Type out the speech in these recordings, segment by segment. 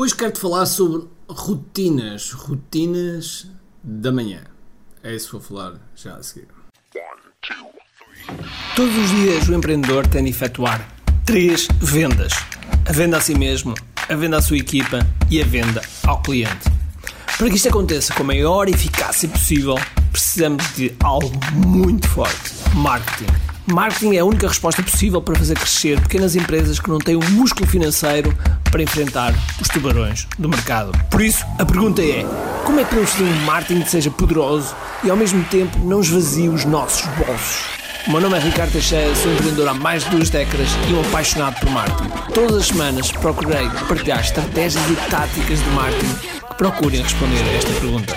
Hoje quero-te falar sobre rotinas, rotinas da manhã. É isso que vou falar já a seguir. Todos os dias o empreendedor tem de efetuar três vendas: a venda a si mesmo, a venda à sua equipa e a venda ao cliente. Para que isto aconteça com a maior eficácia possível, precisamos de algo muito forte: marketing. Marketing é a única resposta possível para fazer crescer pequenas empresas que não têm o um músculo financeiro para enfrentar os tubarões do mercado. Por isso, a pergunta é: como é que podemos fazer um marketing que seja poderoso e ao mesmo tempo não esvazie os nossos bolsos? O meu nome é Ricardo Teixeira, sou empreendedor há mais de duas décadas e um apaixonado por marketing. Todas as semanas procurei partilhar estratégias e táticas de marketing que procurem responder a esta pergunta.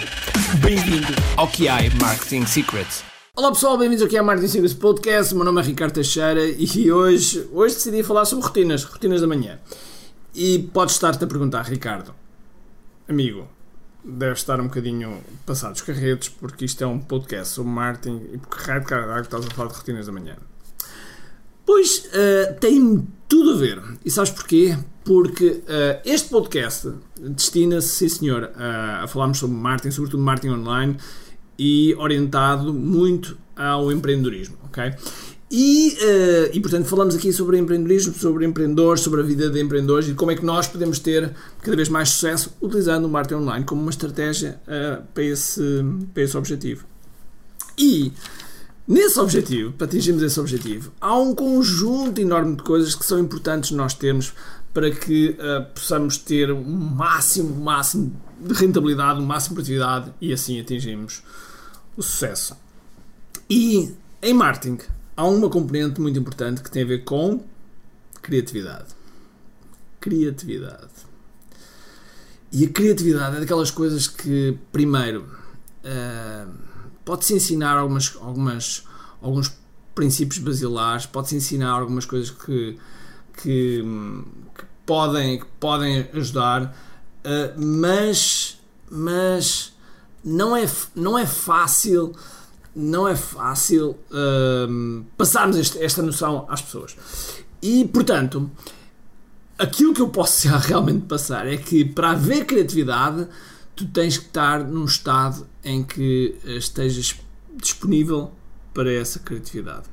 Bem-vindo ao QI Marketing Secrets. Olá pessoal, bem-vindos aqui ao Marketing Secrets Podcast. O meu nome é Ricardo Teixeira e hoje, hoje decidi falar sobre rotinas, rotinas da manhã. E podes estar-te a perguntar, Ricardo, amigo, deve estar um bocadinho passado os carretos, porque isto é um podcast sobre marketing e porque raio de caralho estás a falar de rotinas da manhã. Pois uh, tem tudo a ver. E sabes porquê? Porque uh, este podcast destina-se, sim senhor, uh, a falarmos sobre marketing, sobretudo marketing online e orientado muito ao empreendedorismo, ok? E, uh, e, portanto, falamos aqui sobre empreendedorismo, sobre empreendedores, sobre a vida de empreendedores e como é que nós podemos ter cada vez mais sucesso utilizando o marketing online como uma estratégia uh, para, esse, para esse objetivo. E, nesse objetivo, para atingirmos esse objetivo, há um conjunto enorme de coisas que são importantes nós termos para que uh, possamos ter um máximo, máximo de rentabilidade, um máximo de produtividade e assim atingirmos o sucesso. E, em marketing, há uma componente muito importante que tem a ver com criatividade. Criatividade. E a criatividade é daquelas coisas que, primeiro, uh, pode-se ensinar algumas, algumas, alguns princípios basilares, pode-se ensinar algumas coisas que, que, que podem, que podem ajudar, uh, mas, mas não, é, não é fácil não é fácil uh, passarmos este, esta noção às pessoas. E, portanto, aquilo que eu posso realmente passar é que para haver criatividade, tu tens que estar num estado em que estejas disponível para essa criatividade.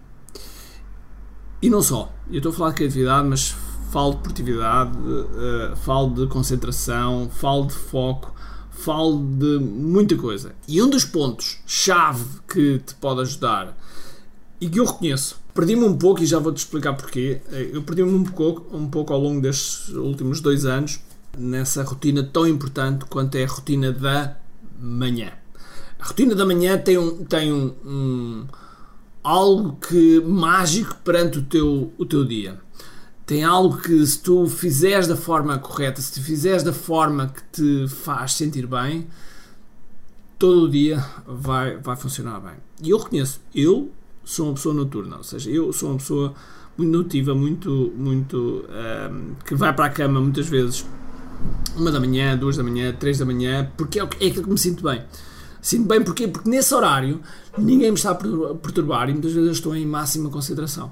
E não só. Eu estou a falar de criatividade, mas falo de produtividade, uh, falo de concentração, falo de foco, falo de muita coisa. E um dos pontos-chave que te pode ajudar e que eu reconheço, perdi-me um pouco e já vou-te explicar porquê. Eu perdi-me um pouco, um pouco ao longo destes últimos dois anos nessa rotina tão importante quanto é a rotina da manhã. A rotina da manhã tem um, tem um, um algo que mágico perante o teu, o teu dia tem algo que se tu fizeres da forma correta, se tu fizeres da forma que te faz sentir bem, todo o dia vai, vai funcionar bem. E eu reconheço, eu sou uma pessoa noturna, ou seja, eu sou uma pessoa muito notiva, muito, muito um, ehm, que vai para a cama muitas vezes uma da manhã, duas da manhã, três da manhã, porque é, é aquilo que me sinto bem. Sinto bem porquê? Porque nesse horário ninguém me está a perturbar e muitas vezes eu estou em máxima concentração.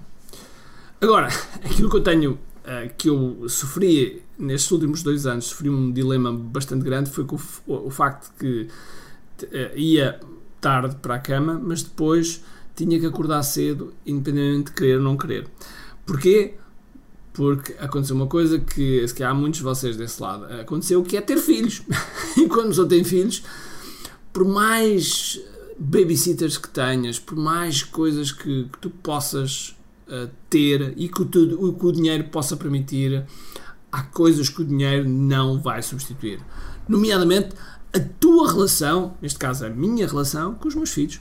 Agora, aquilo que eu tenho, uh, que eu sofri nestes últimos dois anos, sofri um dilema bastante grande, foi com o, o facto que uh, ia tarde para a cama, mas depois tinha que acordar cedo, independentemente de querer ou não querer. Porquê? Porque aconteceu uma coisa que, se calhar, há muitos de vocês desse lado, aconteceu que é ter filhos. e quando só tem filhos, por mais babysitters que tenhas, por mais coisas que, que tu possas ter e que o, que o dinheiro possa permitir, há coisas que o dinheiro não vai substituir. Nomeadamente a tua relação, neste caso a minha relação, com os meus filhos.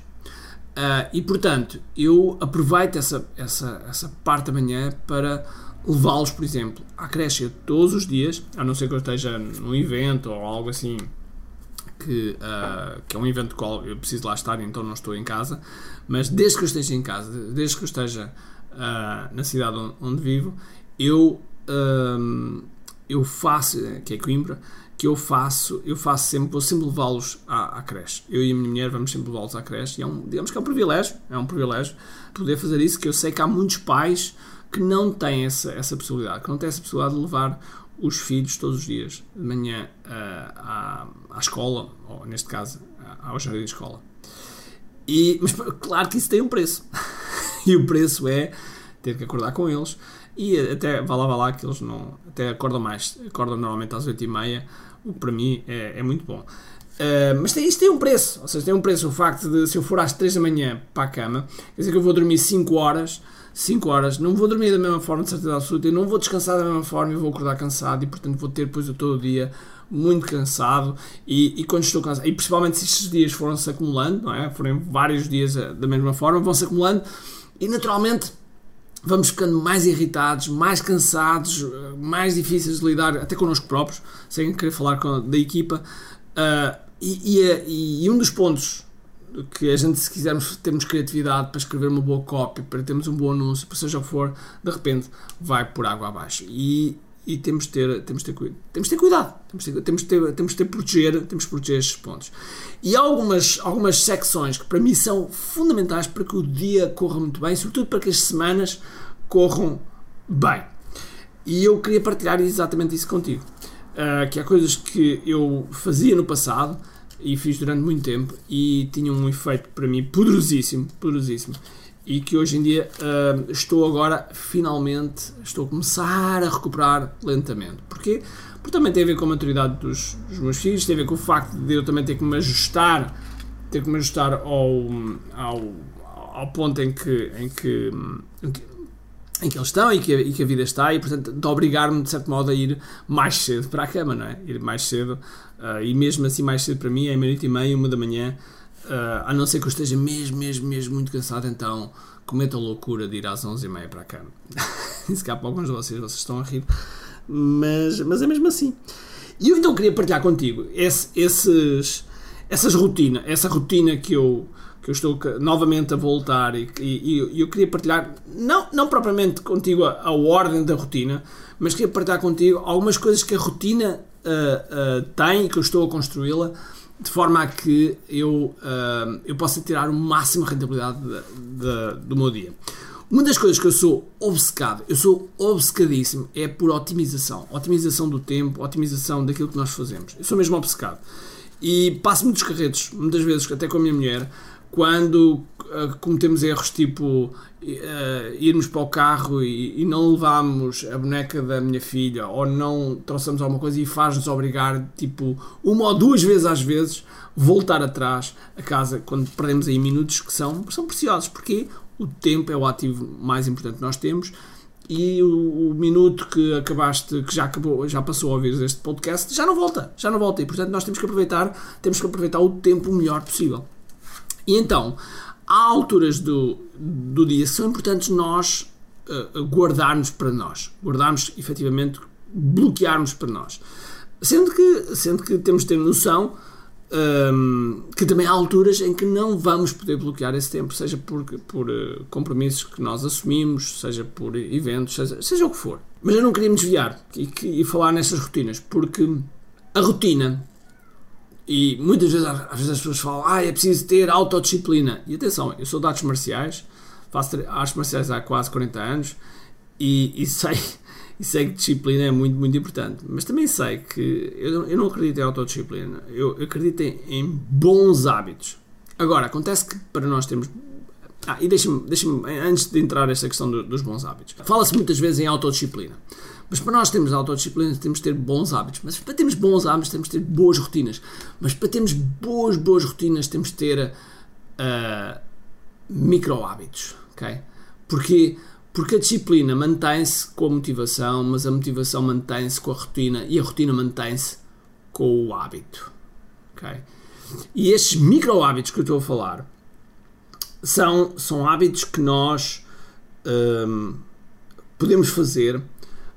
Uh, e portanto, eu aproveito essa, essa, essa parte da manhã para levá-los, por exemplo, à creche todos os dias, a não ser que eu esteja num evento ou algo assim que, uh, que é um evento qual eu preciso lá estar, então não estou em casa, mas desde que eu esteja em casa, desde que eu esteja uh, na cidade onde, onde vivo, eu, um, eu faço, que é Coimbra, que eu faço, eu faço sempre, vou sempre levá-los à, à, creche. Eu e a minha mulher vamos sempre levá-los à creche e é um, digamos que é um privilégio, é um privilégio poder fazer isso, que eu sei que há muitos pais que não têm essa, essa possibilidade, que não têm essa possibilidade de levar os filhos todos os dias, de manhã uh, à, à escola, ou neste caso ao jardim de escola. E, mas claro que isso tem um preço. e o preço é ter que acordar com eles. E até, vá lá, vá lá, que eles não, até acordam mais. Acordam normalmente às 8h30, o que para mim é, é muito bom. Uh, mas tem, isto tem um preço, ou seja, tem um preço o facto de se eu for às 3 da manhã para a cama, quer dizer que eu vou dormir 5 horas, 5 horas, não vou dormir da mesma forma, de certeza absoluta, e não vou descansar da mesma forma e vou acordar cansado e portanto vou ter depois todo o dia muito cansado e, e, quando estou cansado, e principalmente se estes dias foram-se acumulando, não é? Forem vários dias eh, da mesma forma, vão-se acumulando e naturalmente vamos ficando mais irritados, mais cansados, eh, mais difíceis de lidar, até connosco próprios, sem querer falar com, da equipa. Uh, e, e, e, um dos pontos que a gente, se quisermos termos criatividade para escrever uma boa copy, para termos um bom anúncio, para seja o que for, de repente vai por água abaixo. E, e temos de ter, temos de ter, temos ter cuidado, temos de temos ter, temos ter proteger, temos proteger estes pontos. E há algumas, algumas secções que para mim são fundamentais para que o dia corra muito bem, sobretudo para que as semanas corram bem. E eu queria partilhar exatamente isso contigo. Uh, que há coisas que eu fazia no passado e fiz durante muito tempo e tinham um efeito para mim poderosíssimo, poderosíssimo e que hoje em dia uh, estou agora finalmente estou a começar a recuperar lentamente. Porquê? Porque também tem a ver com a maturidade dos, dos, meus filhos, tem a ver com o facto de eu também ter que me ajustar, ter que me ajustar ao, ao, ao ponto em que, em que, em que em que eles estão e que, e que a vida está, e portanto de obrigar-me de certo modo a ir mais cedo para a cama, não é? Ir mais cedo, uh, e mesmo assim mais cedo para mim é meia-noite e meia, uma da manhã, Uh, a não ser que eu esteja mesmo, mesmo, mesmo muito cansado, então cometa a loucura de ir às 11h30 para a cama. Se cá para alguns de vocês, vocês estão a rir, mas, mas é mesmo assim. E eu então queria partilhar contigo esse, esses, essas rotinas, essa rotina que eu, que eu estou novamente a voltar e, e, e eu queria partilhar, não, não propriamente contigo a, a, ordem da rotina, mas queria partilhar contigo algumas coisas que a rotina uh, uh, tem e que eu estou a construí-la de forma a que eu, uh, eu possa tirar o máximo rentabilidade de, de, do meu dia. Uma das coisas que eu sou obcecado, eu sou obcecadíssimo, é por otimização. Otimização do tempo, otimização daquilo que nós fazemos. Eu sou mesmo obcecado. E passo muitos carretos, muitas vezes, até com a minha mulher, quando cometemos erros tipo uh, irmos para o carro e, e, não levamos a boneca da minha filha ou não trouxemos alguma coisa e faz-nos obrigar, tipo, uma ou duas vezes às vezes, voltar atrás a casa quando perdemos aí minutos que são, são preciosos, porque o tempo é o ativo mais importante que nós temos e o, o, minuto que acabaste, que já acabou, já passou a ouvir este podcast, já não volta, já não volta e portanto nós temos que aproveitar, temos que aproveitar o tempo o melhor possível. E então, há alturas do, do dia que são importantes nós uh, guardarmos para nós, guardarmos efetivamente, bloquearmos para nós. Sendo que, sendo que temos de ter noção um, ehm, que também há alturas em que não vamos poder bloquear esse tempo, seja por, por uh, compromissos que nós assumimos, seja por eventos, seja, seja o que for. Mas eu não queria me desviar e, e falar nessas rotinas, porque a rotina e muitas vezes, às vezes as pessoas falam, ah, é preciso ter autodisciplina. E atenção, eu sou de artes marciais, faço artes marciais há quase 40 anos e, e, sei, e sei que disciplina é muito, muito importante. Mas também sei que eu, eu não acredito em autodisciplina, eu, acredito em, em bons hábitos. Agora, acontece que para nós termos ah, e deixa-me, deixa antes de entrar nesta questão do, dos bons hábitos, fala-se muitas vezes em autodisciplina. Mas para nós termos autodisciplina temos de ter bons hábitos. Mas para termos bons hábitos temos de ter boas rotinas. Mas para termos boas, boas rotinas temos de ter uh, micro hábitos. Okay? Porque, porque a disciplina mantém-se com a motivação, mas a motivação mantém-se com a rotina e a rotina mantém-se com o hábito. Okay? E estes micro hábitos que eu estou a falar são, são hábitos que nós um, ah, podemos fazer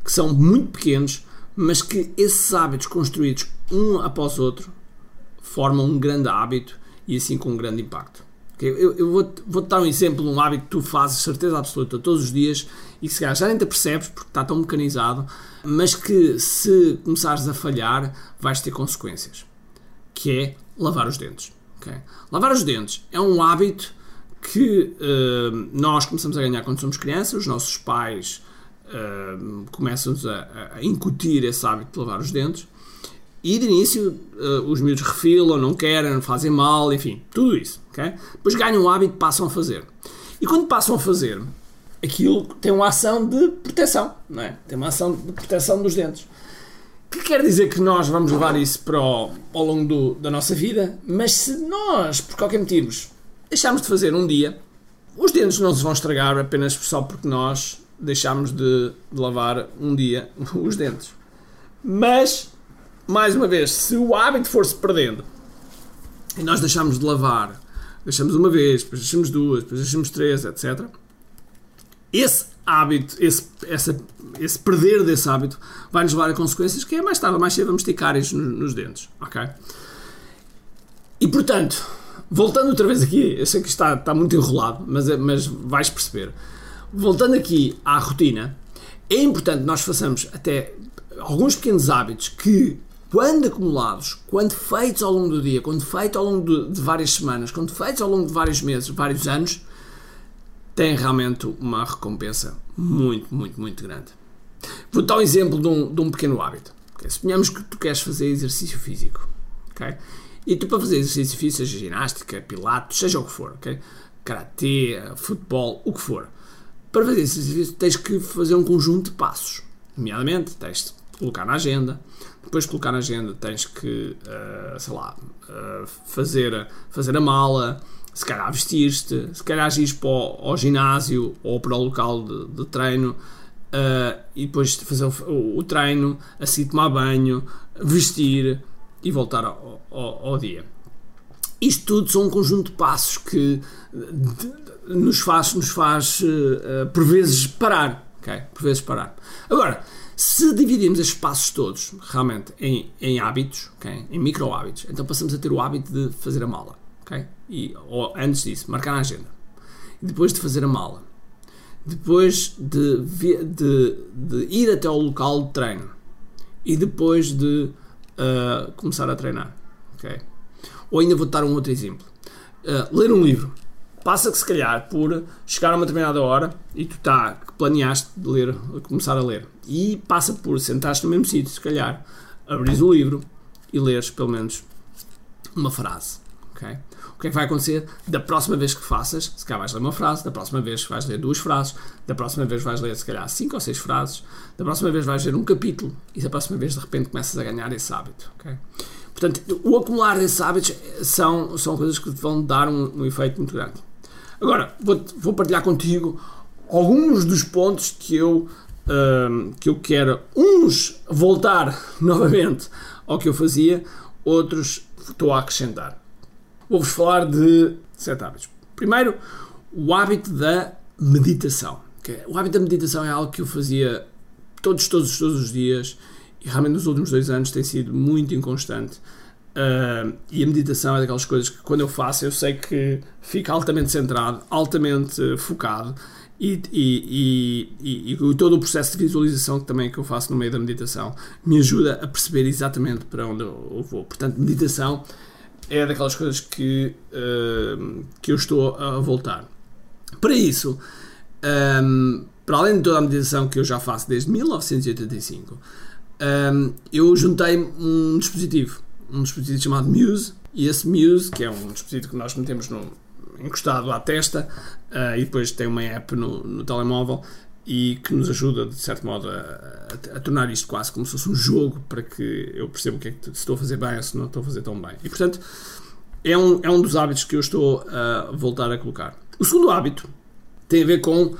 que são muito pequenos, mas que esses hábitos construídos um após outro formam um grande hábito e assim com um grande impacto. Eu, eu vou-te vou dar um exemplo de um hábito que tu fazes certeza absoluta todos os dias e que se calhar já nem te percebes porque está tão mecanizado, mas que se começares a falhar vais ter consequências, que é lavar os dentes. Okay? Lavar os dentes é um hábito que uh, nós começamos a ganhar quando somos crianças, os nossos pais começam-nos a, a, incutir esse hábito de lavar os dentes. E de início uh, os miúdos refilam, não querem, fazem mal, enfim, tudo isso. Okay? Depois ganham o hábito passam a fazer. E quando passam a fazer, aquilo tem uma ação de proteção, não é? Tem uma ação de proteção dos dentes. Que quer dizer que nós vamos levar isso para o, ao longo do, da nossa vida, mas se nós, por qualquer motivo, deixarmos de fazer um dia, os dentes não se vão estragar apenas só porque nós deixamos de, lavar um dia os dentes. Mas, mais uma vez, se o hábito for-se perdendo e nós deixamos de lavar, deixamos uma vez, depois deixamos duas, depois deixamos três, etc. Esse hábito, esse, essa, esse perder desse hábito vai nos levar a consequências que é mais tarde mais cedo vamos ter nos, nos dentes, ok? E portanto, voltando outra vez aqui, eu sei que está, está muito enrolado, mas, mas vais perceber. Voltando aqui à rotina, é importante nós façamos até alguns pequenos hábitos que, quando acumulados, quando feitos ao longo do dia, quando feitos ao longo de, de várias semanas, quando feitos ao longo de vários meses, vários anos, têm realmente uma recompensa muito, muito, muito grande. Vou dar um exemplo de um, de um pequeno hábito. Suponhamos que tu queres fazer exercício físico. Okay? E tu, para fazer exercício físico, seja ginástica, pilates, seja o que for, okay? karatê, futebol, o que for, para fazer exercício tens que fazer um conjunto de passos. Nomeadamente, tens de colocar na agenda, depois de colocar na agenda tens que, uh, sei lá, uh, fazer, fazer a mala, se calhar vestir-te, se calhar ir para o, ao ginásio ou para o local de, de treino. Uh, e depois fazer o, o, treino, assim tomar banho, vestir, e voltar ao, ao, ao dia. Isto tudo são um conjunto de passos que de, nos faz, nos faz uh, por vezes parar. Okay? Por vezes parar. Agora, se dividimos estes passos todos realmente em, em hábitos, okay? em micro hábitos, então passamos a ter o hábito de fazer a mala. Okay? E, ou, antes disso, marcar na agenda. E depois de fazer a mala. Depois de, de, de ir até ao local de treino. E depois de uh, começar a treinar. Okay? Ou ainda vou dar um outro exemplo. Uh, ler um livro. Passa que se calhar por chegar a uma determinada hora e tu tá, planeaste de ler, começar a ler. E passa por sentares no mesmo sítio, se calhar, abris o livro e leres pelo menos uma frase. Okay? O que é que vai acontecer? Da próxima vez que faças, se calhar vais ler uma frase, da próxima vez vais ler duas frases, da próxima vez vais ler se calhar cinco ou seis frases, da próxima vez vais ler um capítulo e da próxima vez de repente começas a ganhar esse hábito. Okay? Portanto, o acumular desses hábitos são, são coisas que vão dar um, um efeito muito grande. Agora, vou, vou partilhar contigo alguns dos pontos que eu, um, que eu quero, uns voltar novamente ao que eu fazia, outros estou a acrescentar vou-vos falar de sete hábitos. Primeiro, o hábito da meditação. O hábito da meditação é algo que eu fazia todos, todos, todos os dias e realmente nos últimos dois anos tem sido muito inconstante. Uh, e a meditação é daquelas coisas que quando eu faço eu sei que fico altamente centrado, altamente focado e, e, e, e, todo o processo de visualização que também que eu faço no meio da meditação me ajuda a perceber exatamente para onde eu vou. Portanto, meditação é daquelas coisas que, uh, que eu estou a voltar. Para isso, um, para além de toda a meditação que eu já faço desde 1985, um, eu juntei um dispositivo, um dispositivo chamado Muse, e esse Muse, que é um dispositivo que nós metemos no, encostado à testa, uh, e depois tem uma app no, no telemóvel, e que nos ajuda, de certo modo, a, a, a, tornar isto quase como se fosse um jogo para que eu perceba o que é que se estou a fazer bem ou se não estou a fazer tão bem. E, portanto, é um, é um dos hábitos que eu estou a voltar a colocar. O segundo hábito tem a ver com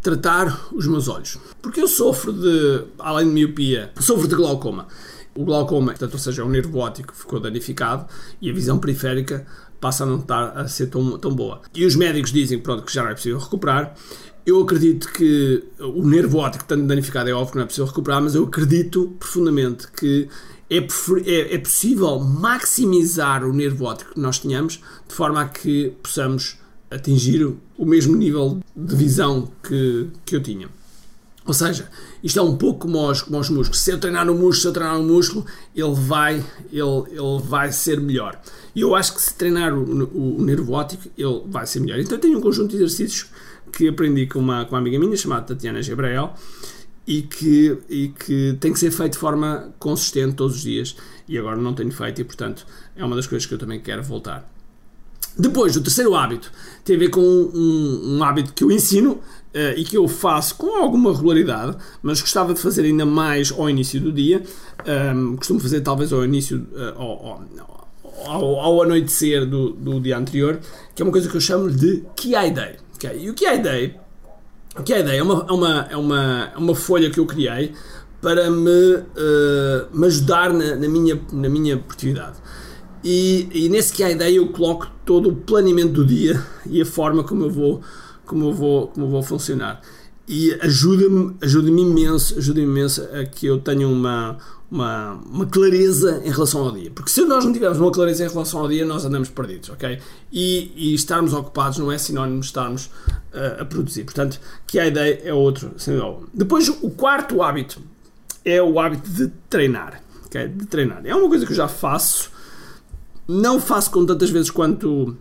tratar os meus olhos. Porque eu sofro de, além de miopia, sofro de glaucoma. O glaucoma, portanto, ou seja, o nervo óptico ficou danificado e a visão periférica passa a não estar a ser tão, tão boa. E os médicos dizem pronto, que já não é possível recuperar eu acredito que o nervo óptico, tanto danificado, é óbvio que não é possível recuperar, mas eu acredito profundamente que é, é, é, possível maximizar o nervo óptico que nós tenhamos de forma a que possamos atingir o mesmo nível de visão que, que eu tinha. Ou seja, isto é um pouco como os, como os músculos. Se eu treinar no músculo, se eu treinar no músculo, ele vai, ele, ele vai ser melhor. E eu acho que se treinar o, o, o nervo óptico, ele vai ser melhor. Então eu tenho um conjunto de exercícios que aprendi com uma, com uma amiga minha chamada Tatiana Gabriel e que, e que tem que ser feito de forma consistente todos os dias e agora não tenho feito e portanto é uma das coisas que eu também quero voltar. Depois, o terceiro hábito tem a ver com um, um hábito que eu ensino uh, e que eu faço com alguma regularidade, mas gostava de fazer ainda mais ao início do dia. Um, costumo fazer talvez ao início, uh, ao, ao, ao, anoitecer do, do dia anterior, que é uma coisa que eu chamo de QI Day. Okay? E o QI Day, o QI Day é, uma, é, uma, é, uma, é uma folha que eu criei para me, uh, me ajudar na, na, minha, na minha produtividade. E, e nesse a ideia eu coloco todo o planeamento do dia e a forma como eu vou, como eu vou, como eu vou funcionar. E ajuda-me ajuda imenso, ajuda imenso a que eu tenha uma, uma, uma, clareza em relação ao dia. Porque se nós não tivermos uma clareza em relação ao dia, nós andamos perdidos, ok? E, e estarmos ocupados não é sinónimo de estarmos uh, a produzir. Portanto, que a ideia é outro. Depois, o quarto hábito é o hábito de treinar, ok? De treinar. É uma coisa que eu já faço não faço com tantas vezes quanto,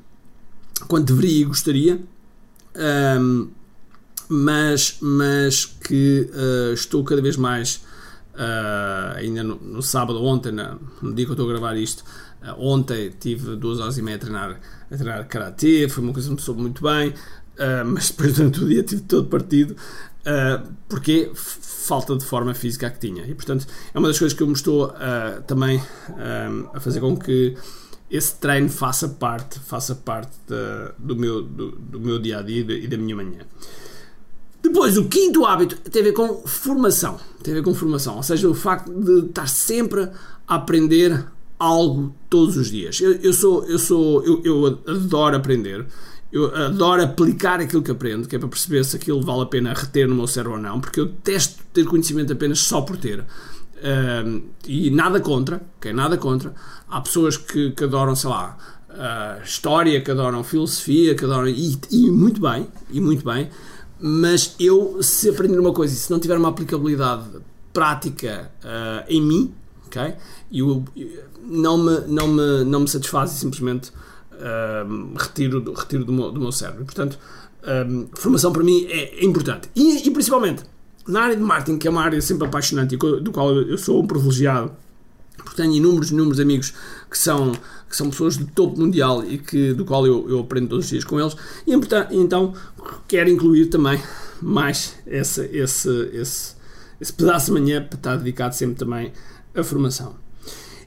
quanto deveria e gostaria, um, mas, mas que uh, estou cada vez mais, uh, ainda no, no, sábado, ontem, no dia que eu estou a gravar isto, uh, ontem tive duas horas e meia a treinar, a treinar karatê, foi uma coisa que me soube muito bem, mas depois durante o dia tive todo partido, porque falta de forma física que tinha. E portanto é uma das coisas que eu me estou também a fazer com que esse treino faça parte, faça parte de, do, meu, do, do, meu dia a dia e da minha manhã. Depois, o quinto hábito tem a ver com formação. Tem a ver com formação, ou seja, o facto de estar sempre a aprender algo todos os dias. Eu, eu sou, eu sou, eu, eu adoro aprender. Eu adoro aplicar aquilo que aprendo, que é para perceber se aquilo vale a pena reter no meu cérebro ou não, porque eu testo ter conhecimento apenas só por ter. E nada contra, okay? nada contra. Há pessoas que, que adoram, sei lá, uh, história, que adoram filosofia, que adoram. E, e, muito bem, e muito bem. Mas eu, se aprender uma coisa e se não tiver uma aplicabilidade prática uh, em mim, ok? Eu, não, me, não, me, não me satisfaz e simplesmente retiro, retiro do, meu, do meu cérebro. portanto, um, formação para mim é, é importante. E, e principalmente na área de marketing, que é uma área sempre apaixonante e do qual eu sou um privilegiado, porque tenho inúmeros, inúmeros amigos que são, que são pessoas de topo mundial e que, do qual eu, eu aprendo todos os dias com eles, e então quero incluir também mais esse, esse, esse, esse pedaço de manhã para estar dedicado sempre também à formação.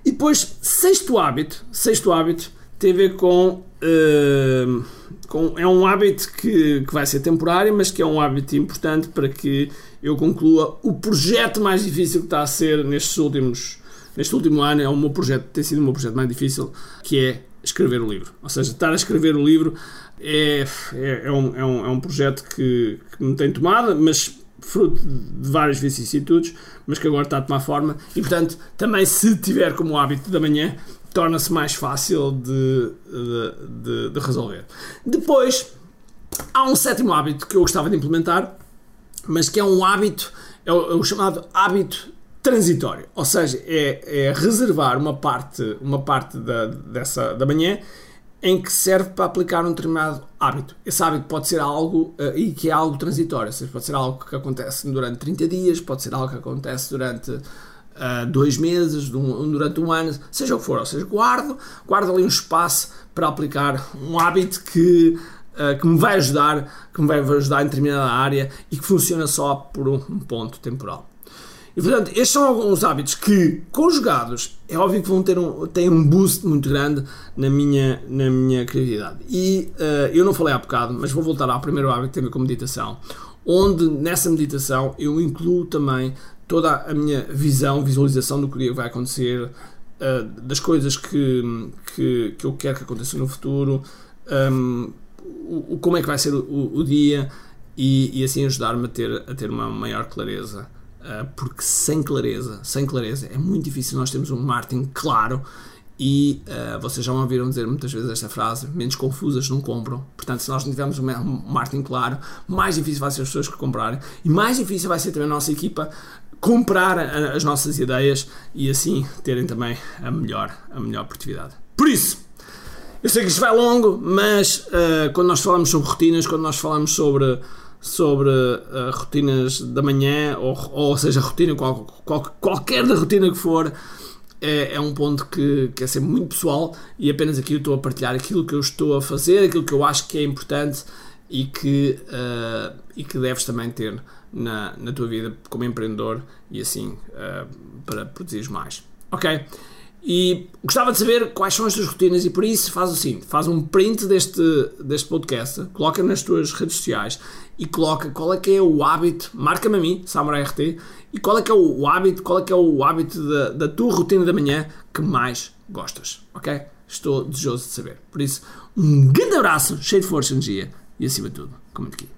E depois, sexto hábito, sexto hábito tem a ver com, uh, com é um hábito que, que vai ser temporário, mas que é um hábito importante para que eu conclua o projeto mais difícil que está a ser nestes últimos neste último ano é o meu projeto tem sido o meu projeto mais difícil que é escrever o livro. Ou seja estar a escrever o livro é, é, é, um, é, um, é um projeto que, que me tem tomado mas fruto de várias vicissitudes mas que agora está a tomar forma. E portanto também se tiver como hábito da manhã torna-se mais fácil de, de, de, de resolver. Depois há um sétimo hábito que eu gostava de implementar mas que é um hábito, é o, é o chamado hábito transitório, ou seja, é, é, reservar uma parte, uma parte da, dessa, da manhã em que serve para aplicar um determinado hábito. Esse hábito pode ser algo uh, e que é algo transitório, ou seja, pode ser algo que acontece durante 30 dias, pode ser algo que acontece durante uh, dois meses, um, durante um ano, seja o que for, ou seja, guardo, guardo ali um espaço para aplicar um hábito que eh, que me vai ajudar, que me vai ajudar em determinada área e que funciona só por um ponto temporal. E portanto, estes são alguns hábitos que, conjugados, é óbvio que vão ter um, têm um boost muito grande na minha, na minha criatividade. E uh, eu não falei há bocado, mas vou voltar ao primeiro hábito que tem a ver com meditação, onde nessa meditação eu incluo também toda a minha visão, visualização do que vai acontecer, uh, das coisas que, que, que eu quero que aconteça no futuro. Um, o, como é que vai ser o, o dia e, e, assim ajudar-me a ter, a ter uma maior clareza. Uh, porque sem clareza, sem clareza, é muito difícil nós termos um marketing claro e uh, vocês já ouviram dizer muitas vezes esta frase: menos confusas não compram. Portanto, se nós não tivermos um marketing claro, mais difícil vai ser as pessoas que comprarem e mais difícil vai ser também a nossa equipa comprar as nossas ideias e assim terem também a melhor, a melhor produtividade. Por isso, eu sei que isto vai longo, mas uh, quando nós falamos sobre rotinas, quando nós falamos sobre, sobre uh, rotinas da manhã, ou, ou seja, rotina, qual, qual, qualquer da rotina que for, é, é, um ponto que, que é sempre muito pessoal e apenas aqui eu estou a partilhar aquilo que eu estou a fazer, aquilo que eu acho que é importante e que, uh, e que deves também ter na, na tua vida como empreendedor e assim uh, para produzir mais. Ok? E gostava de saber quais são as tuas rotinas e por isso faz o seguinte, faz um print deste, deste podcast, coloca nas tuas redes sociais e coloca qual é que é o hábito, marca-me a mim, Samurai RT, e qual é que é o hábito, qual é que é o hábito da, da tua rotina da manhã que mais gostas, ok? Estou desejoso de saber. Por isso, um grande abraço, cheio de força e energia e acima de tudo, com muito aqui.